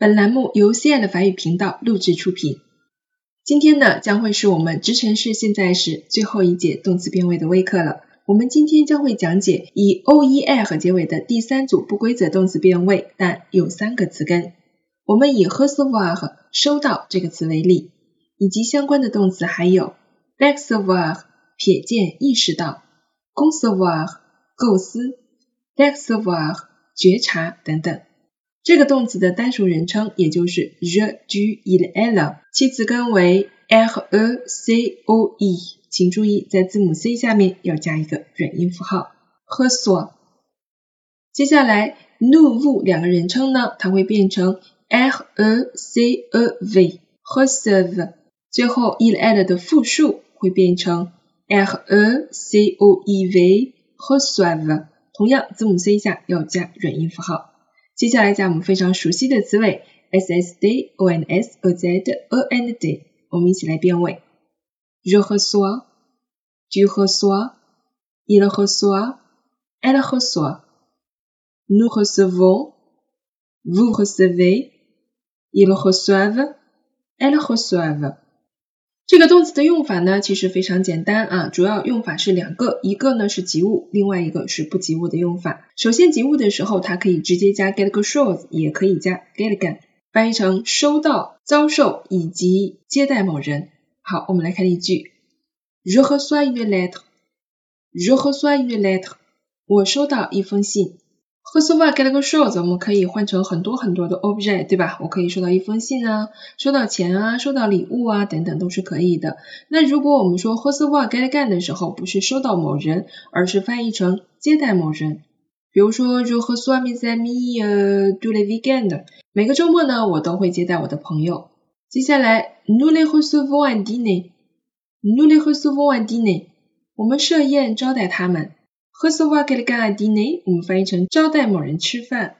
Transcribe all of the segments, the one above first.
本栏目由 CI 的法语频道录制出品。今天呢，将会是我们直陈式现在时最后一节动词变位的微课了。我们今天将会讲解以 oer 结尾的第三组不规则动词变位，但有三个词根。我们以 recevoir 收到这个词为例，以及相关的动词还有 percevoir 瞥见、意识到，concevoir 构思，percevoir 觉察等等。这个动词的单数人称也就是 the gilella，其词根为 l e c o e，请注意在字母 c 下面要加一个软音符号和 so。接下来 new 两个人称呢，它会变成 l e c o v 和 serve。最后 gilella 的复数会变成 l e c o e v 和 serve，同样字母 c 下要加软音符号。接下来讲我们非常熟悉的词尾，s s d o n s o z o n d，我们一起来变位。Je reçois, tu reçois, il reçoit, elle reçoit. Nous recevons, vous recevez, ils reçoivent, elles reçoivent. 这个动词的用法呢，其实非常简单啊，主要用法是两个，一个呢是及物，另外一个是不及物的用法。首先及物的时候，它可以直接加 get a shows，也可以加 get again，翻译成收到、遭受以及接待某人。好，我们来看例句：Je reçois une lettre，Je reçois une lettre，我收到一封信。Recevoir quelque chose，我们可以换成很多很多的 object，对吧？我可以收到一封信啊，收到钱啊，收到礼物啊，等等都是可以的。那如果我们说 recevoir quelque 的时候，不是收到某人，而是翻译成接待某人。比如说，je reçois mes amis tous les week-ends，每个周末呢，我都会接待我的朋友。接下来，nous les recevons à dîner，nous les recevons à dîner，我们设宴招待他们。Recevoir quelqu'un à dîner，我们翻译成招待某人吃饭。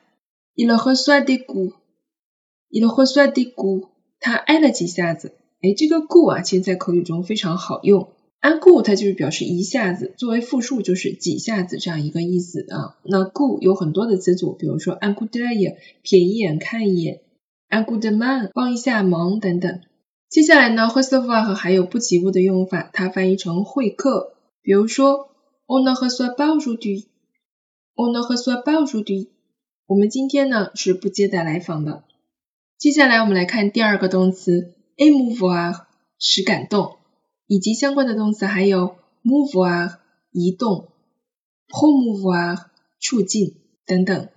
Il reçoit des coups，il reçoit des coups，他挨了几下子。哎，这个 cou 啊，其实在口语中非常好用。un cou，它就是表示一下子，作为复数就是几下子这样一个意思啊。那 cou 有很多的词组，比如说 un coup d'œil，瞥一眼看一眼；un coup de main，帮一下忙等等。接下来呢，recevoir 还有不及物的用法，它翻译成会客，比如说。On ne reçoit pas aujourd'hui. On ne reçoit pas aujourd'hui. 我们今天呢是不接待来访的。接下来我们来看第二个动词 émouvoir 使感动，以及相关的动词还有 mouvoir 移动，promouvoir 促进等等。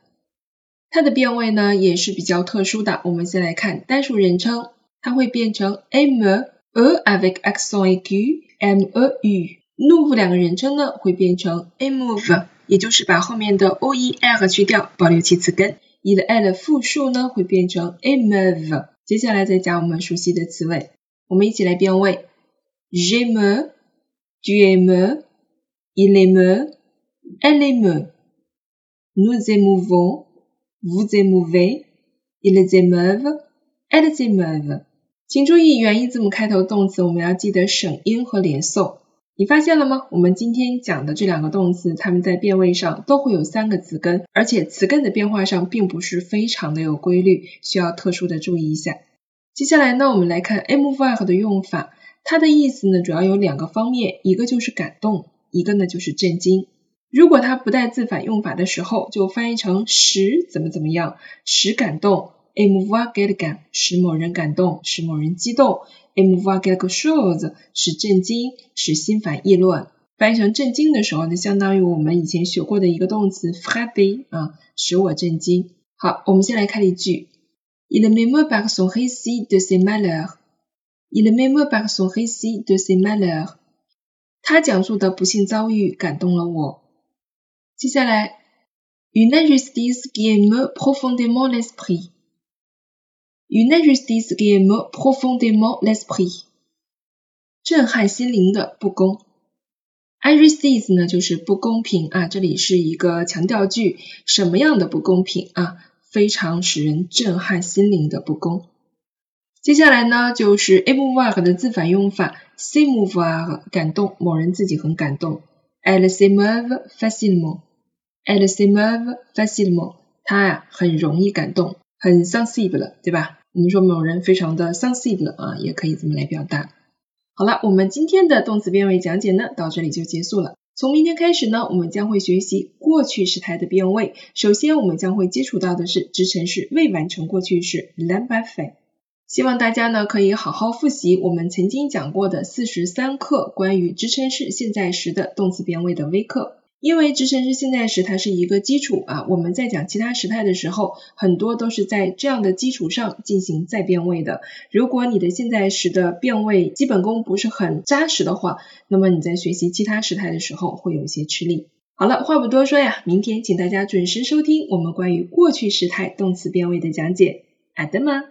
它的变位呢也是比较特殊的。我们先来看单数人称，它会变成 émeu avec accent aigu m e u。Nous 两个人称呢会变成 émouve，也就是把后面的 o e r 去掉，保留其词根。il elle 复数呢会变成 émeuve。接下来再加我们熟悉的词尾，我们一起来变位：j'aime，tu aimes，il aime，elle aime，nous émouvons，vous émouvez，ils émeuvent，elles émeuvent。请注意元音字母开头动词，我们要记得省音和连诵。你发现了吗？我们今天讲的这两个动词，它们在变位上都会有三个词根，而且词根的变化上并不是非常的有规律，需要特殊的注意一下。接下来呢，我们来看 move 的用法，它的意思呢主要有两个方面，一个就是感动，一个呢就是震惊。如果它不带字反用法的时候，就翻译成使怎么怎么样，使感动。Move get 感，使某人感动，使某人激动。move get shows 使震惊，使心烦意乱。翻译成震惊的时候，呢相当于我们以前学过的一个动词 frapper 啊，使我震惊。好，我们先来看例句。Il m'émeut par son récit de ses malheurs. Il m'émeut par son récit de ses malheurs. 他讲述的不幸遭遇感动了我。接下来，une injustice qui émeut profondément l'esprit. Une injustice qui émeut profondément l'esprit，震撼心灵的不公。Injustice 呢就是不公平啊，这里是一个强调句，什么样的不公平啊？非常使人震撼心灵的不公。接下来呢就是 émouvoir 的自反用法 s i m o v a r 感动，某人自己很感动。Elle s'émeut facilement，Elle s'émeut facilement，她呀很容易感动。很 sensible，对吧？我们说某人非常的 sensible 啊，也可以这么来表达。好了，我们今天的动词变位讲解呢，到这里就结束了。从明天开始呢，我们将会学习过去时态的变位。首先，我们将会接触到的是支撑式未完成过去式 l a m b a f a 希望大家呢可以好好复习我们曾经讲过的四十三课关于支撑式现在时的动词变位的微课。因为支撑式现在时它是一个基础啊，我们在讲其他时态的时候，很多都是在这样的基础上进行再变位的。如果你的现在时的变位基本功不是很扎实的话，那么你在学习其他时态的时候会有一些吃力。好了，话不多说呀，明天请大家准时收听我们关于过去时态动词变位的讲解。好的吗？